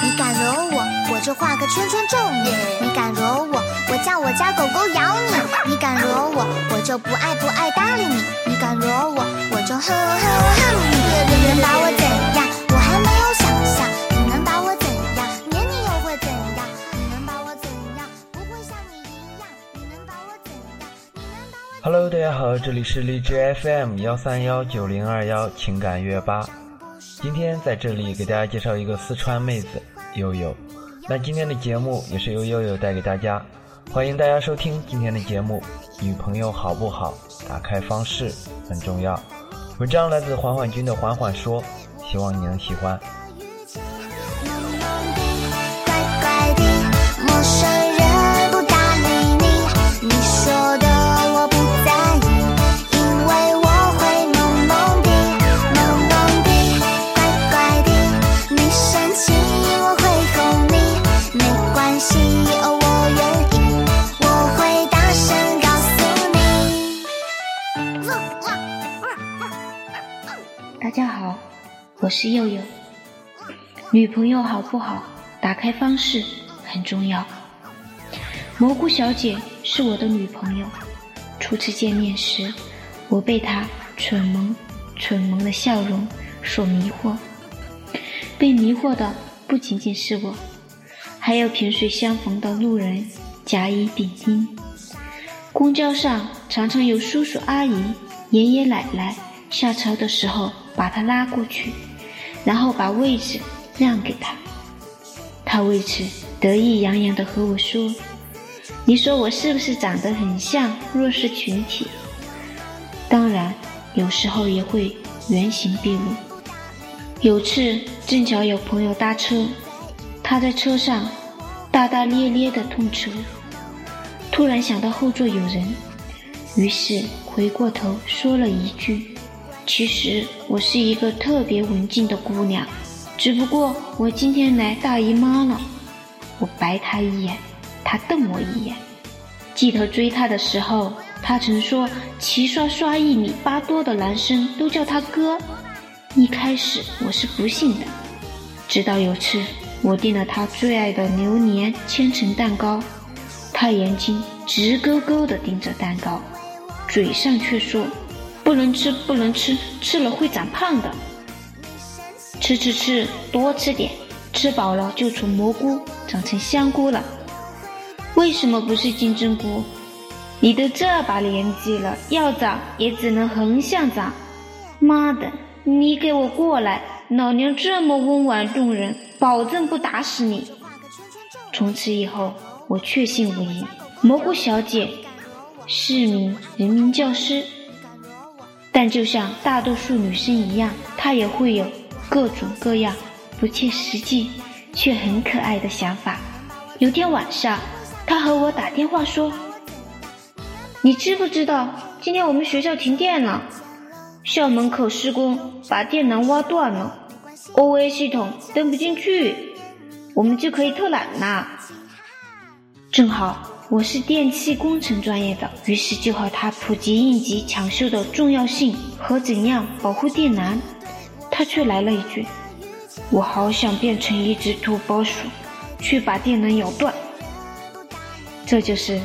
你敢惹我，我就画个圈圈咒你；你敢惹我，我叫我家狗狗咬你；你敢惹我，我就不爱不爱搭理你；你敢惹我，我就恨恨恨你。你能把我怎样？我还没有想象。你能把我怎样？黏你又会怎样？你能把我怎样？不会像你一样。你能把我怎样？你能把我。Hello，大家好，这里是荔枝 FM 幺三幺九零二幺情感乐吧。今天在这里给大家介绍一个四川妹子悠悠。那今天的节目也是由悠悠带给大家，欢迎大家收听今天的节目。女朋友好不好？打开方式很重要。文章来自缓缓君的缓缓说，希望你能喜欢。我是佑佑。女朋友好不好？打开方式很重要。蘑菇小姐是我的女朋友。初次见面时，我被她蠢萌、蠢萌的笑容所迷惑。被迷惑的不仅仅是我，还有萍水相逢的路人甲乙丙丁。公交上常常有叔叔阿姨、爷爷奶奶下车的时候把她拉过去，然后把位置让给他，他为此得意洋洋地和我说：“你说我是不是长得很像弱势群体？”当然，有时候也会原形毕露。有次正巧有朋友搭车，他在车上大大咧咧地痛哭，突然想到后座有人，于是回过头说了一句：“其实我是一个特别文静的姑娘，只不过我今天来大姨妈了。”我白他一眼，他瞪我一眼。记得追他的时候，他曾说齐刷刷一米八多的男生都叫他哥。一开始我是不信的，直到有次我订了他最爱的榴莲千层蛋糕，他眼睛直勾勾地盯着蛋糕，嘴上却说：“不能吃，不能吃，吃了会长胖的。”吃吃吃，多吃点，吃饱了就从蘑菇长成香菇了。为什么不是金针菇？你都这把年纪了，要长也只能横向长。妈的！你给我过来！老娘这么温婉动人，保证不打死你。从此以后，我确信无疑，蘑菇小姐是名人民教师。但就像大多数女生一样，她也会有各种各样不切实际却很可爱的想法。有天晚上，她和我打电话说：“你知不知道今天我们学校停电了？”校门口施工，把电缆挖断了，OA 系统登不进去，我们就可以偷懒啦。正好我是电气工程专业的，于是就和他普及应急抢修的重要性和怎样保护电缆。他却来了一句：“我好想变成一只土拨鼠，去把电缆咬断。”这就是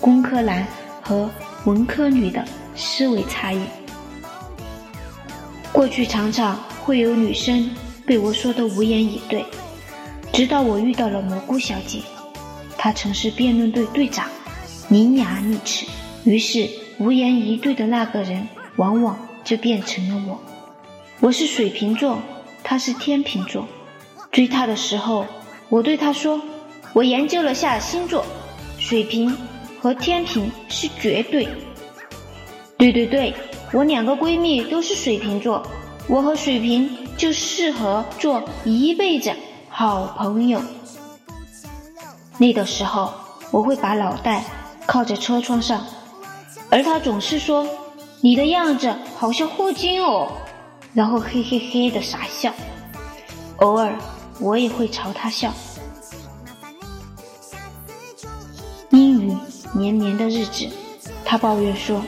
工科男和文科女的思维差异。过去常常会有女生被我说的无言以对，直到我遇到了蘑菇小姐，他曾是辩论队队长，伶牙俐齿，于是无言以对的那个人往往就变成了我。我是水瓶座，他是天秤座。追他的时候，我对他说：“我研究了下星座，水瓶和天平是绝对。”对对对。我两个闺蜜都是水瓶座，我和水瓶就适合做一辈子好朋友。累的时候，我会把脑袋靠在车窗上，而他总是说：“你的样子好像霍金哦。”然后嘿嘿嘿的傻笑。偶尔我也会朝他笑。阴雨绵绵的日子，他抱怨说。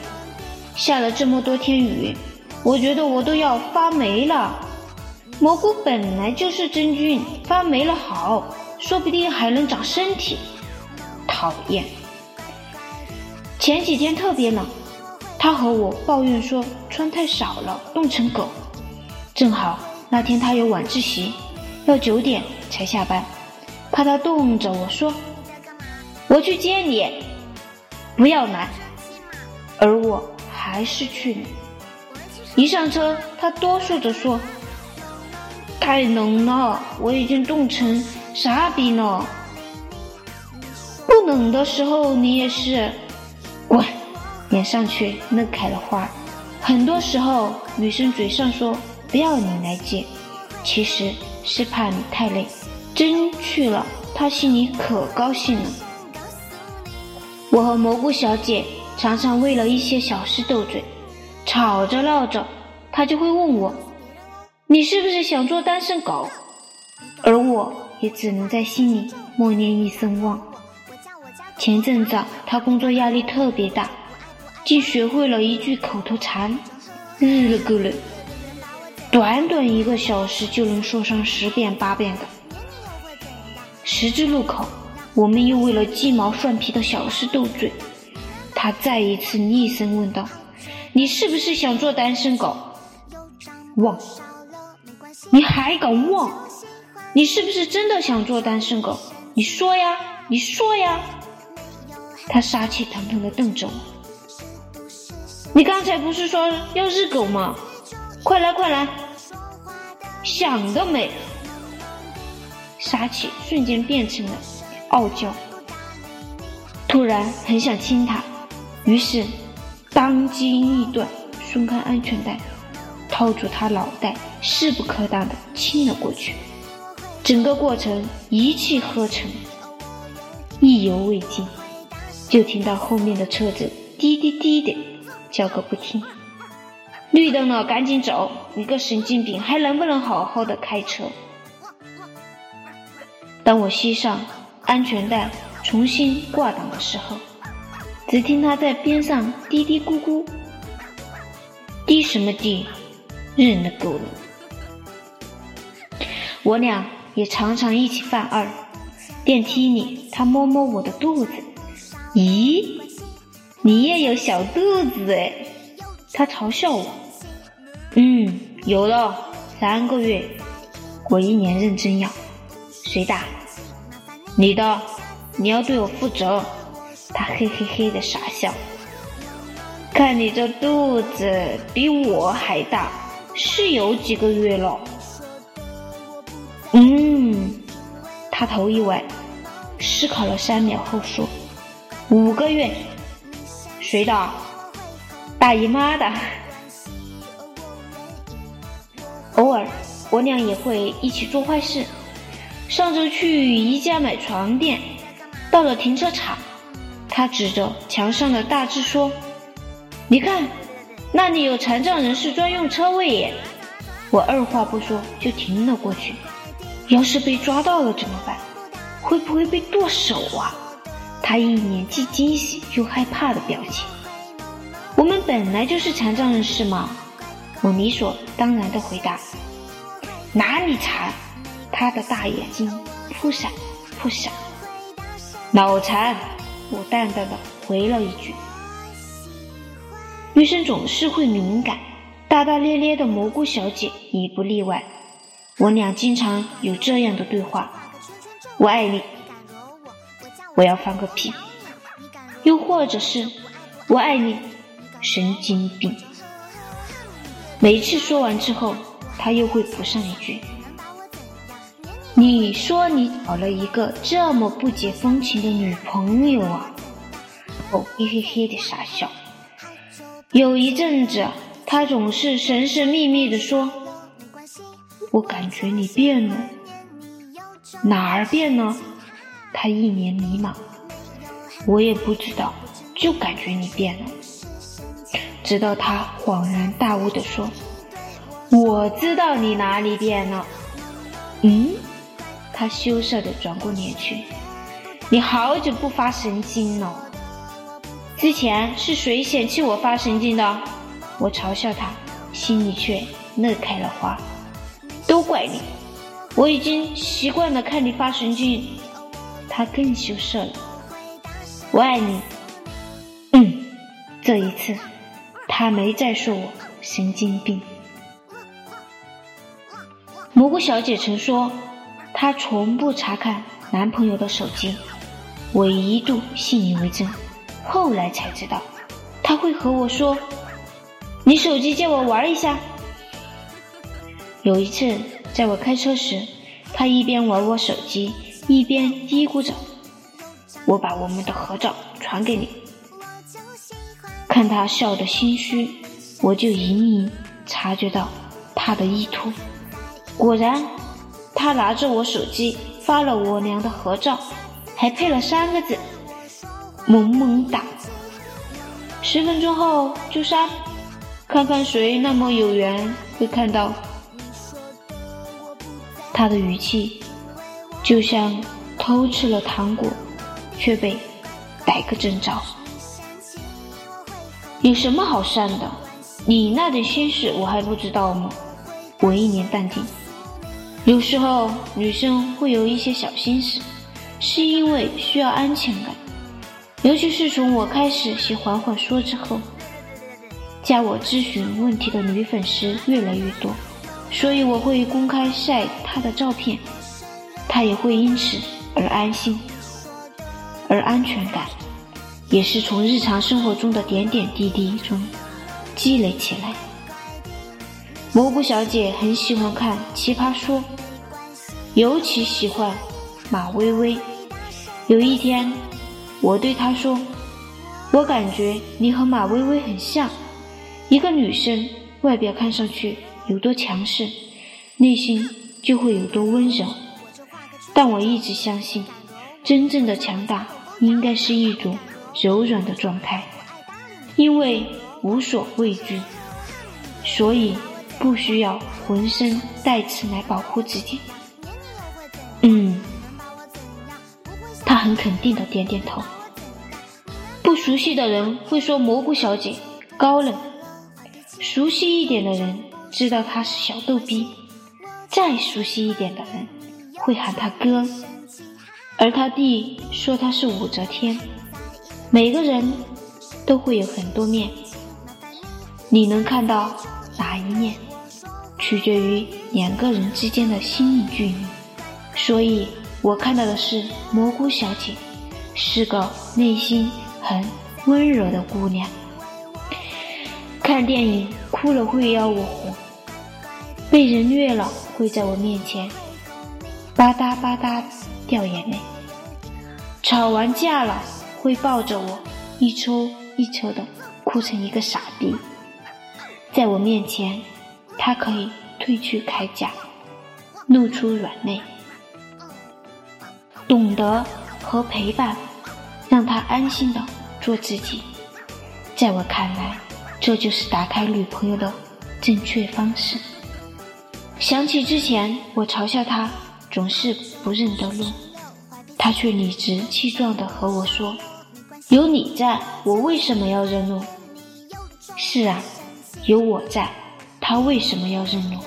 下了这么多天雨，我觉得我都要发霉了。蘑菇本来就是真菌，发霉了好，说不定还能长身体。讨厌！前几天特别冷，他和我抱怨说穿太少了，冻成狗。正好那天他有晚自习，要九点才下班，怕他冻着，我说我去接你，不要来。而我还是去了。一上车，他哆嗦着说。太冷了，我已经冻成傻逼呢。不冷的时候你也是，滚，脸上却乐开了花。很多时候，女生嘴上说不要你来接，其实是怕你太累。真去了，她心里可高兴了。我和蘑菇小姐常常为了一些小事斗嘴，吵着闹着，她就会问我。你是不是想做单身狗？而我也只能在心里默念一声“忘”。前阵子他工作压力特别大，竟学会了一句口头禅：“日了个嘞！”短短一个小时就能说上十遍八遍的。十字路口，我们又为了鸡毛蒜皮的小事斗嘴，他再一次厉声问道：“你是不是想做单身狗？”忘。你还敢忘？你是不是真的想做单身狗？你说呀，你说呀！他杀气腾腾的瞪着我。你刚才不是说要日狗吗？快来快来！想得美！杀气瞬间变成了傲娇。突然很想亲他，于是当机立断，松开安全带。掏出他脑袋，势不可挡的亲了过去，整个过程一气呵成，意犹未尽，就听到后面的车子滴滴滴的叫个不停。绿灯了，赶紧走！你个神经病，还能不能好好的开车？当我系上安全带，重新挂档的时候，只听他在边上嘀嘀咕咕，滴什么滴？忍了狗了，我俩也常常一起犯二。电梯里，他摸摸我的肚子，咦，你也有小肚子哎？他嘲笑我，嗯，有了三个月，我一脸认真要。谁大？你的，你要对我负责。他嘿嘿嘿的傻笑，看你这肚子比我还大。是有几个月了，嗯，他头一歪，思考了三秒后说：“五个月，谁的？大姨妈的。偶尔，我俩也会一起做坏事。上周去宜家买床垫，到了停车场，他指着墙上的大字说：‘你看。’”那里有残障人士专用车位耶！我二话不说就停了过去。要是被抓到了怎么办？会不会被剁手啊？他一脸既惊喜又害怕的表情。我们本来就是残障人士嘛！我理所当然的回答。哪里残？他的大眼睛扑闪扑闪。脑残！我淡淡的回了一句。女生总是会敏感，大大咧咧的蘑菇小姐也不例外。我俩经常有这样的对话：“我爱你，我要放个屁。”又或者是“我爱你，神经病。”每次说完之后，他又会补上一句：“你说你找了一个这么不解风情的女朋友啊？”我嘿嘿嘿的傻笑。有一阵子，他总是神神秘秘地说：“我感觉你变了，哪儿变了？”他一脸迷茫。我也不知道，就感觉你变了。直到他恍然大悟地说：“我知道你哪里变了。”嗯？他羞涩地转过脸去：“你好久不发神经了。”之前是谁嫌弃我发神经的？我嘲笑他，心里却乐开了花。都怪你，我已经习惯了看你发神经。他更羞涩了。我爱你。嗯，这一次他没再说我神经病。蘑菇小姐曾说，她从不查看男朋友的手机，我一度信以为真。后来才知道，她会和我说：“你手机借我玩一下。”有一次，在我开车时，他一边玩我手机，一边嘀咕着：“我把我们的合照传给你。”看他笑得心虚，我就隐隐察觉到他的意图。果然，他拿着我手机发了我俩的合照，还配了三个字“萌萌哒”。十分钟后就删，看看谁那么有缘会看到。他的语气就像偷吃了糖果，却被逮个正着。有什么好删的？你那点心事我还不知道吗？我一脸淡定。有时候女生会有一些小心思，是因为需要安全感。尤其是从我开始写缓缓说之后，加我咨询问题的女粉丝越来越多，所以我会公开晒她的照片，她也会因此而安心。而安全感，也是从日常生活中的点点滴滴中积累起来。蘑菇小姐很喜欢看《奇葩说》，尤其喜欢马薇薇。有一天，我对她说：“我感觉你和马薇薇很像，一个女生外表看上去有多强势，内心就会有多温柔。但我一直相信，真正的强大应该是一种柔软的状态，因为无所畏惧，所以。”不需要浑身带刺来保护自己。嗯，他很肯定的点点头。不熟悉的人会说蘑菇小姐高冷，熟悉一点的人知道他是小逗逼，再熟悉一点的人会喊他哥，而他弟说他是武则天。每个人都会有很多面，你能看到哪一面？取决于两个人之间的心理距离，所以我看到的是蘑菇小姐，是个内心很温柔的姑娘。看电影哭了会要我哄，被人虐了会在我面前吧嗒吧嗒掉眼泪，吵完架了会抱着我一抽一抽的哭成一个傻逼，在我面前。他可以褪去铠甲，露出软肋，懂得和陪伴，让他安心的做自己。在我看来，这就是打开女朋友的正确方式。想起之前我嘲笑他总是不认得路，他却理直气壮的和我说：“有你在，我为什么要认路？”是啊，有我在。他为什么要认路？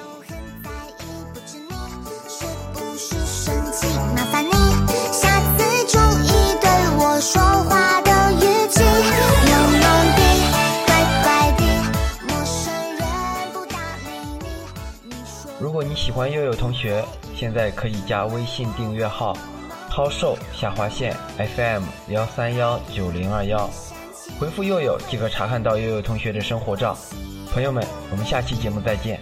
喜欢悠悠同学，现在可以加微信订阅号“涛瘦下划线 FM 幺三幺九零二幺”，回复“悠悠”即可查看到悠悠同学的生活照。朋友们，我们下期节目再见。